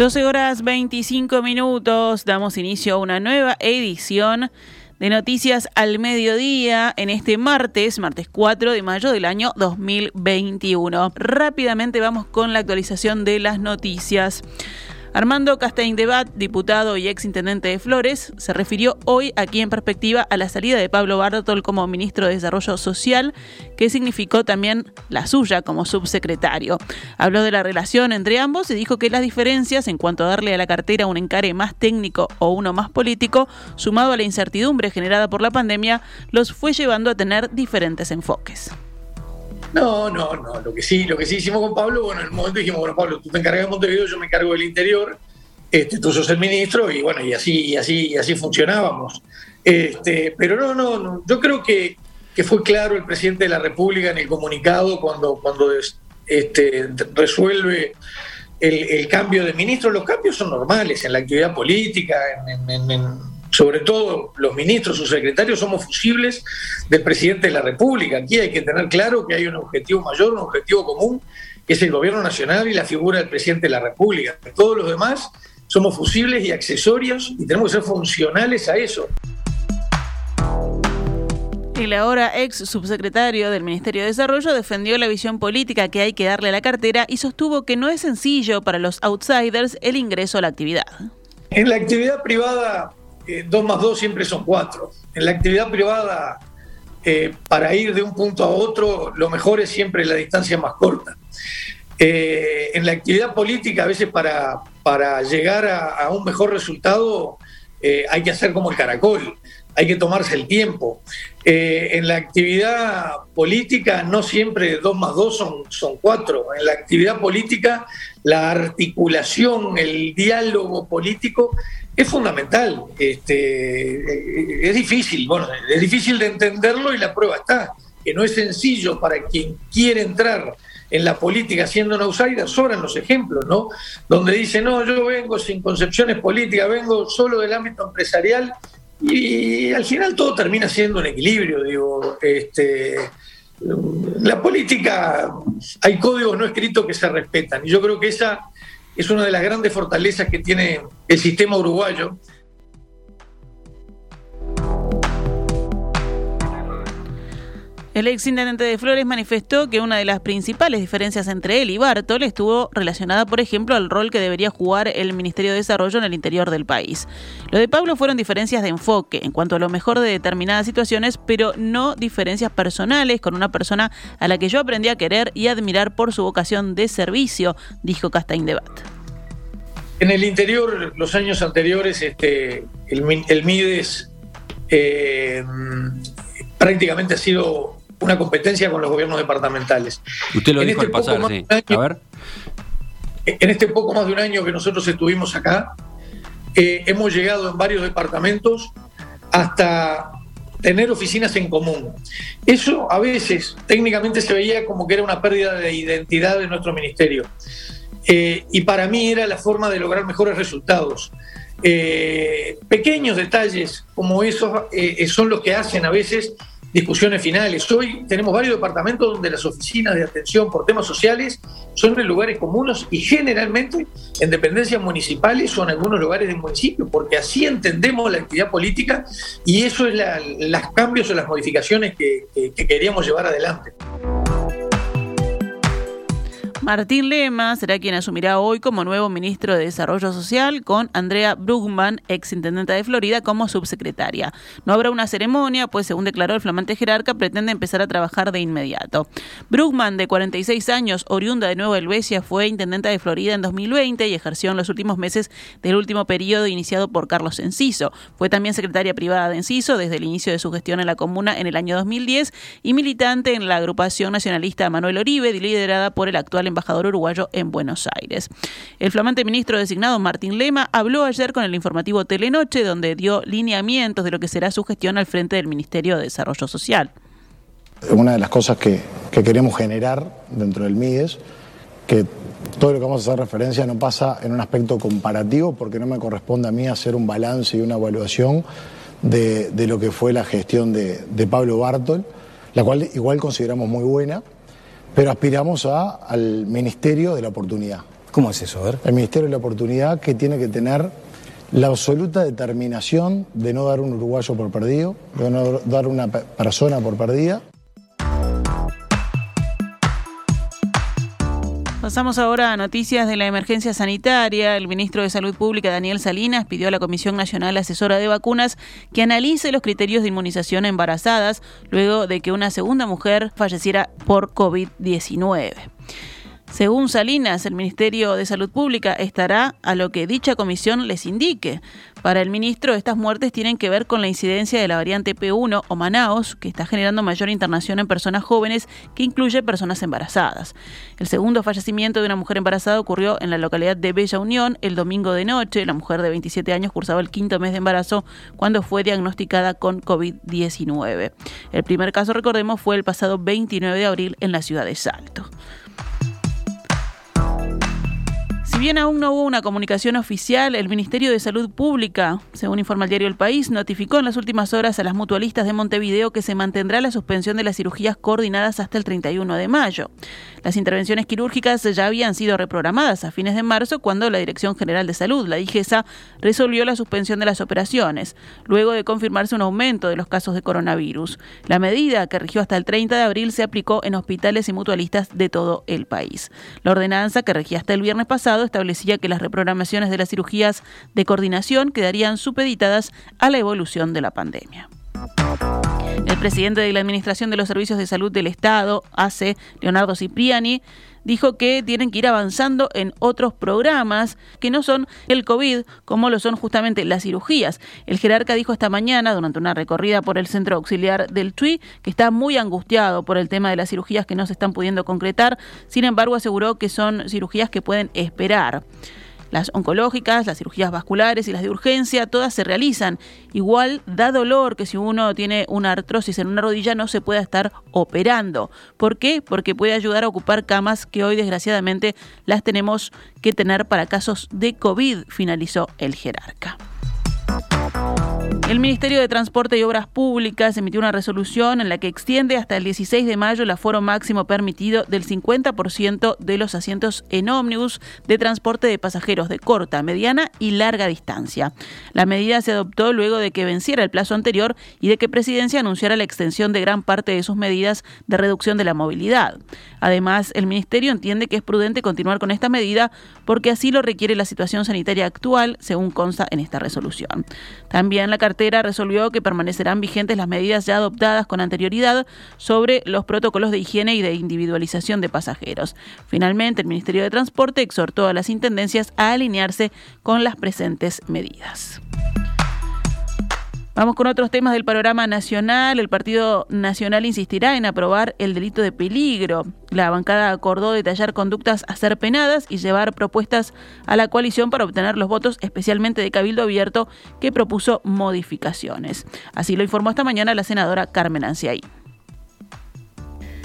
12 horas 25 minutos, damos inicio a una nueva edición de Noticias al Mediodía en este martes, martes 4 de mayo del año 2021. Rápidamente vamos con la actualización de las noticias. Armando Castaing Debat, diputado y ex intendente de Flores, se refirió hoy aquí en perspectiva a la salida de Pablo Bartol como ministro de Desarrollo Social, que significó también la suya como subsecretario. Habló de la relación entre ambos y dijo que las diferencias en cuanto a darle a la cartera un encare más técnico o uno más político, sumado a la incertidumbre generada por la pandemia, los fue llevando a tener diferentes enfoques. No, no, no. Lo que sí, lo que sí hicimos con Pablo, bueno, en el momento dijimos, bueno, Pablo, tú te encargas de Montevideo, yo me encargo del interior, este, tú sos el ministro, y bueno, y así, y así, y así funcionábamos. Este, pero no, no, no, yo creo que, que fue claro el presidente de la República en el comunicado cuando, cuando este, resuelve el, cambio de ministro. Los cambios son normales en la actividad política, en, en sobre todo los ministros, sus secretarios, somos fusibles del presidente de la República. Aquí hay que tener claro que hay un objetivo mayor, un objetivo común, que es el gobierno nacional y la figura del presidente de la República. Todos los demás somos fusibles y accesorios y tenemos que ser funcionales a eso. El ahora ex subsecretario del Ministerio de Desarrollo defendió la visión política que hay que darle a la cartera y sostuvo que no es sencillo para los outsiders el ingreso a la actividad. En la actividad privada eh, dos más dos siempre son cuatro. En la actividad privada, eh, para ir de un punto a otro, lo mejor es siempre la distancia más corta. Eh, en la actividad política, a veces para, para llegar a, un mejor resultado, hay que hacer como el caracol, hay que tomarse el tiempo. En la actividad política, no siempre dos más dos son, son cuatro. En la actividad política, la articulación, el diálogo político es fundamental. Este, es difícil, bueno, es difícil de entenderlo y la prueba está, que no es sencillo para quien quiere entrar en la política siendo un outsider, sobran los ejemplos, ¿no? Donde dice, no, yo vengo sin concepciones políticas, vengo solo del ámbito empresarial y, al final todo termina siendo un equilibrio, digo, este, la política, hay códigos no escritos que se respetan. Y yo creo que esa es una de las grandes fortalezas que tiene el sistema uruguayo El ex intendente de Flores manifestó que una de las principales diferencias entre él y Bartol estuvo relacionada, por ejemplo, al rol que debería jugar el Ministerio de Desarrollo en el interior del país. Lo de Pablo fueron diferencias de enfoque en cuanto a lo mejor de determinadas situaciones, pero no diferencias personales con una persona a la que yo aprendí a querer y admirar por su vocación de servicio, dijo Castaín Debat. En el interior, los años anteriores, este, el, MIDES eh, prácticamente ha sido una competencia con los gobiernos departamentales. Usted lo dijo este al pasar, sí. a ver. En este poco más de un año que nosotros estuvimos acá, eh, hemos llegado en varios departamentos hasta tener oficinas en común. Eso a veces técnicamente se veía como que era una pérdida de identidad de nuestro ministerio. Eh, y para mí era la forma de lograr mejores resultados. Eh, pequeños detalles como esos son los que hacen a veces discusiones finales. Hoy tenemos varios departamentos donde las oficinas de atención por temas sociales son en lugares comunes y generalmente en dependencias municipales o en algunos lugares del municipio, porque así entendemos la actividad política y eso es los cambios o las modificaciones que queríamos llevar adelante. Martín Lema será quien asumirá hoy como nuevo ministro de Desarrollo Social con Andrea Brugman, ex intendente de Florida, como subsecretaria. No habrá una ceremonia, pues según declaró el flamante jerarca, pretende empezar a trabajar de inmediato. Brugman, de 46 años, oriunda de Nueva Helvecia, fue intendente de Florida en 2020 y ejerció en los últimos meses del último periodo iniciado por Carlos Enciso. Fue también secretaria privada de Enciso desde el inicio de su gestión en la comuna en el año 2010 y militante en la agrupación nacionalista Manuel Oribe, liderada por el actual embajador uruguayo en Buenos Aires. El flamante ministro designado Martín Lema habló ayer con el informativo Telenoche, donde dio lineamientos de lo que será su gestión al frente del Ministerio de Desarrollo Social. Una de las cosas que, queremos generar dentro del MIDES, que todo lo que vamos a hacer referencia no pasa en un aspecto comparativo, porque no me corresponde a mí hacer un balance y una evaluación de, lo que fue la gestión de, de Pablo Bartol, la cual igual consideramos muy buena pero aspiramos a, al Ministerio de la Oportunidad. ¿Cómo es eso? A ver. El Ministerio de la Oportunidad que tiene que tener la absoluta determinación de no dar un uruguayo por perdido, de no dar una persona por perdida. Pasamos ahora a noticias de la emergencia sanitaria. El ministro de Salud Pública, Daniel Salinas, pidió a la Comisión Nacional Asesora de Vacunas que analice los criterios de inmunización a embarazadas luego de que una segunda mujer falleciera por COVID-19. Según Salinas, el Ministerio de Salud Pública estará a lo que dicha comisión les indique. Para el ministro, estas muertes tienen que ver con la incidencia de la variante P1 o Manaos, que está generando mayor internación en personas jóvenes, que incluye personas embarazadas. El segundo fallecimiento de una mujer embarazada ocurrió en la localidad de Bella Unión el domingo de noche. La mujer de 27 años cursaba el quinto mes de embarazo cuando fue diagnosticada con COVID-19. El primer caso, recordemos, fue el pasado 29 de abril en la ciudad de Salto bien aún no hubo una comunicación oficial, el Ministerio de Salud Pública, según informa el diario El País, notificó en las últimas horas a las mutualistas de Montevideo que se mantendrá la suspensión de las cirugías coordinadas hasta el 31 de mayo. Las intervenciones quirúrgicas ya habían sido reprogramadas a fines de marzo cuando la Dirección General de Salud, la DIGESA, resolvió la suspensión de las operaciones, luego de confirmarse un aumento de los casos de coronavirus. La medida, que rigió hasta el 30 de abril, se aplicó en hospitales y mutualistas de todo el país. La ordenanza, que regía hasta el viernes pasado, establecía que las reprogramaciones de las cirugías de coordinación quedarían supeditadas a la evolución de la pandemia. El presidente de la Administración de los Servicios de Salud del Estado, ACE, Leonardo Cipriani, dijo que tienen que ir avanzando en otros programas que no son el COVID, como lo son justamente las cirugías. El jerarca dijo esta mañana, durante una recorrida por el centro auxiliar del TUI, que está muy angustiado por el tema de las cirugías que no se están pudiendo concretar. Sin embargo, aseguró que son cirugías que pueden esperar. Las oncológicas, las cirugías vasculares y las de urgencia, todas se realizan. Igual da dolor que si uno tiene una artrosis en una rodilla no se pueda estar operando. ¿Por qué? Porque puede ayudar a ocupar camas que hoy desgraciadamente las tenemos que tener para casos de COVID, finalizó el jerarca. El Ministerio de Transporte y Obras Públicas emitió una resolución en la que extiende hasta el 16 de mayo el aforo máximo permitido del 50% de los asientos en ómnibus de transporte de pasajeros de corta, mediana y larga distancia. La medida se adoptó luego de que venciera el plazo anterior y de que Presidencia anunciara la extensión de gran parte de sus medidas de reducción de la movilidad. Además, el Ministerio entiende que es prudente continuar con esta medida porque así lo requiere la situación sanitaria actual, según consta en esta resolución. También la cartera resolvió que permanecerán vigentes las medidas ya adoptadas con anterioridad sobre los protocolos de higiene y de individualización de pasajeros. Finalmente, el Ministerio de Transporte exhortó a las intendencias a alinearse con las presentes medidas. Vamos con otros temas del panorama nacional. El Partido Nacional insistirá en aprobar el delito de peligro. La bancada acordó detallar conductas a ser penadas y llevar propuestas a la coalición para obtener los votos, especialmente de Cabildo Abierto, que propuso modificaciones. Así lo informó esta mañana la senadora Carmen Anciaí.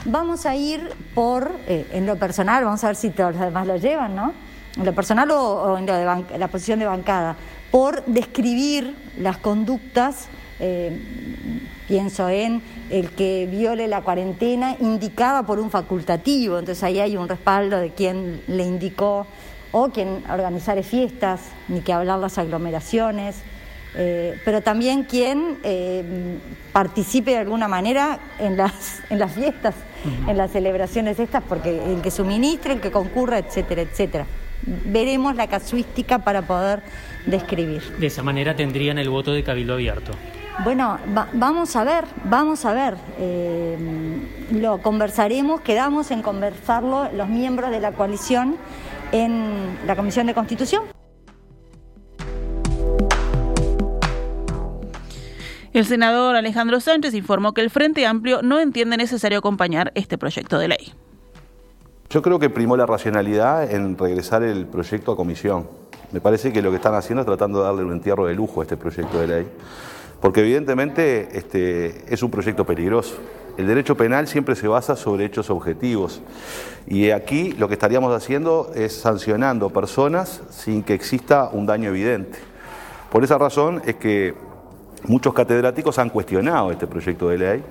Vamos a ir por, eh, en lo personal, vamos a ver si todos los demás lo llevan, ¿no? En lo personal o, en la posición de bancada por describir las conductas, eh, pienso en el que viole la cuarentena indicada por un facultativo, entonces ahí hay un respaldo de quien le indicó o quien organizare fiestas, ni que hablar las aglomeraciones, eh, pero también quien eh, participe de alguna manera en las, en las fiestas, en las celebraciones estas, porque el que suministre, el que concurra, etcétera, etcétera veremos la casuística para poder describir. De esa manera tendrían el voto de Cabildo Abierto. Bueno, vamos a ver, vamos a ver. Eh, lo conversaremos, quedamos en conversarlo los miembros de la coalición en la Comisión de Constitución. El senador Alejandro Sánchez informó que el Frente Amplio no entiende necesario acompañar este proyecto de ley. Yo creo que primó la racionalidad en regresar el proyecto a comisión. Me parece que lo que están haciendo es tratando de darle un entierro de lujo a este proyecto de ley, porque evidentemente este, es un proyecto peligroso. El derecho penal siempre se basa sobre hechos objetivos y aquí lo que estaríamos haciendo es sancionando personas sin que exista un daño evidente. Por esa razón es que muchos catedráticos han cuestionado este proyecto de ley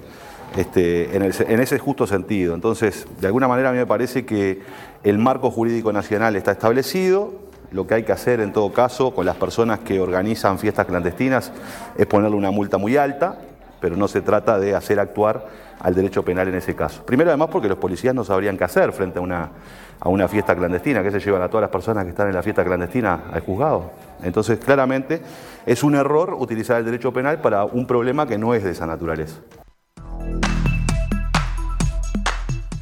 este, en, ese justo sentido. Entonces, de alguna manera a mí me parece que el marco jurídico nacional está establecido, lo que hay que hacer en todo caso con las personas que organizan fiestas clandestinas es ponerle una multa muy alta, pero no se trata de hacer actuar al derecho penal en ese caso. Primero además porque los policías no sabrían qué hacer frente a una, a una fiesta clandestina, que se llevan a todas las personas que están en la fiesta clandestina al juzgado. Entonces claramente es un error utilizar el derecho penal para un problema que no es de esa naturaleza.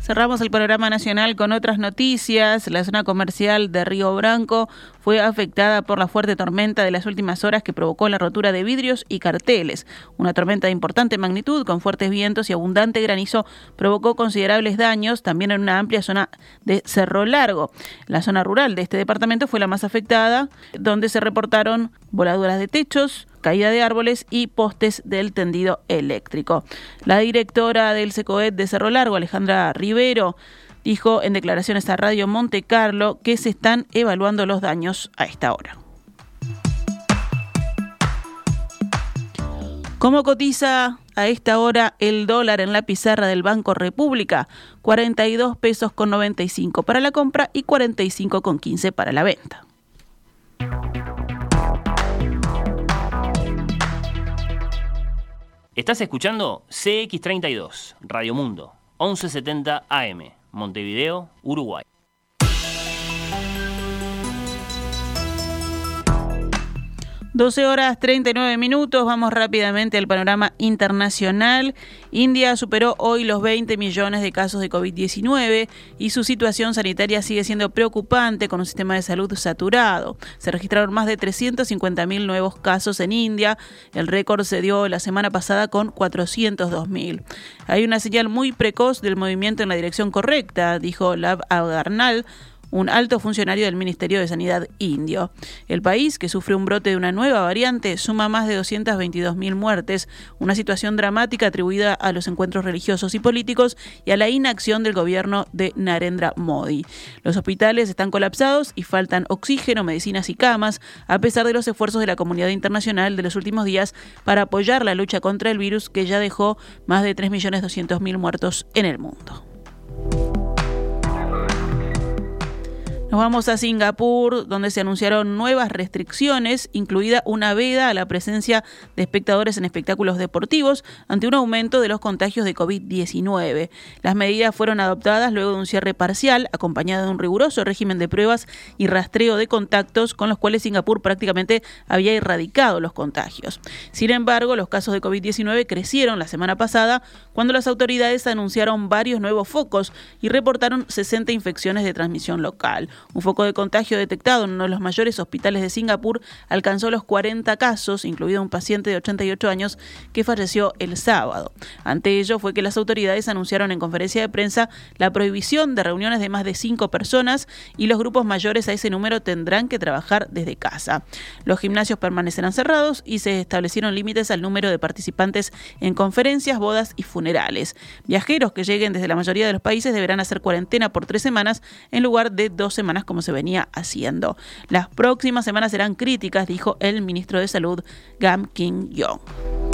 Cerramos el panorama nacional con otras noticias. La zona comercial de Río Branco fue afectada por la fuerte tormenta de las últimas horas que provocó la rotura de vidrios y carteles. Una tormenta de importante magnitud con fuertes vientos y abundante granizo provocó considerables daños también en una amplia zona de Cerro Largo. La zona rural de este departamento fue la más afectada, donde se reportaron voladuras de techos, caída de árboles y postes del tendido eléctrico. La directora del SECOED de Cerro Largo, Alejandra Rivero, dijo en declaraciones a Radio Monte Carlo que se están evaluando los daños a esta hora. ¿Cómo cotiza a esta hora el dólar en la pizarra del Banco República? 42 pesos con 95 para la compra y 45 con 15 para la venta. Estás escuchando CX32, Radio Mundo, 1170 AM, Montevideo, Uruguay. 12 horas 39 minutos, vamos rápidamente al panorama internacional. India superó hoy los 20 millones de casos de COVID-19 y su situación sanitaria sigue siendo preocupante con un sistema de salud saturado. Se registraron más de 350 mil nuevos casos en India. El récord se dio la semana pasada con 402 mil. Hay una señal muy precoz del movimiento en la dirección correcta, dijo Lav Agarnal un alto funcionario del Ministerio de Sanidad indio. El país, que sufre un brote de una nueva variante, suma más de 222.000 muertes, una situación dramática atribuida a los encuentros religiosos y políticos y a la inacción del gobierno de Narendra Modi. Los hospitales están colapsados y faltan oxígeno, medicinas y camas, a pesar de los esfuerzos de la comunidad internacional de los últimos días para apoyar la lucha contra el virus que ya dejó más de 3.200.000 muertos en el mundo. Nos vamos a Singapur, donde se anunciaron nuevas restricciones, incluida una veda a la presencia de espectadores en espectáculos deportivos ante un aumento de los contagios de COVID-19. Las medidas fueron adoptadas luego de un cierre parcial, acompañado de un riguroso régimen de pruebas y rastreo de contactos con los cuales Singapur prácticamente había erradicado los contagios. Sin embargo, los casos de COVID-19 crecieron la semana pasada cuando las autoridades anunciaron varios nuevos focos y reportaron 60 infecciones de transmisión local. Un foco de contagio detectado en uno de los mayores hospitales de Singapur alcanzó los 40 casos, incluido un paciente de 88 años que falleció el sábado. Ante ello fue que las autoridades anunciaron en conferencia de prensa la prohibición de reuniones de más de cinco personas y los grupos mayores a ese número tendrán que trabajar desde casa. Los gimnasios permanecerán cerrados y se establecieron límites al número de participantes en conferencias, bodas y funerales. Viajeros que lleguen desde la mayoría de los países deberán hacer cuarentena por tres semanas en lugar de dos como se venía haciendo. Las próximas semanas serán críticas, dijo el ministro de Salud, Gam King Yong.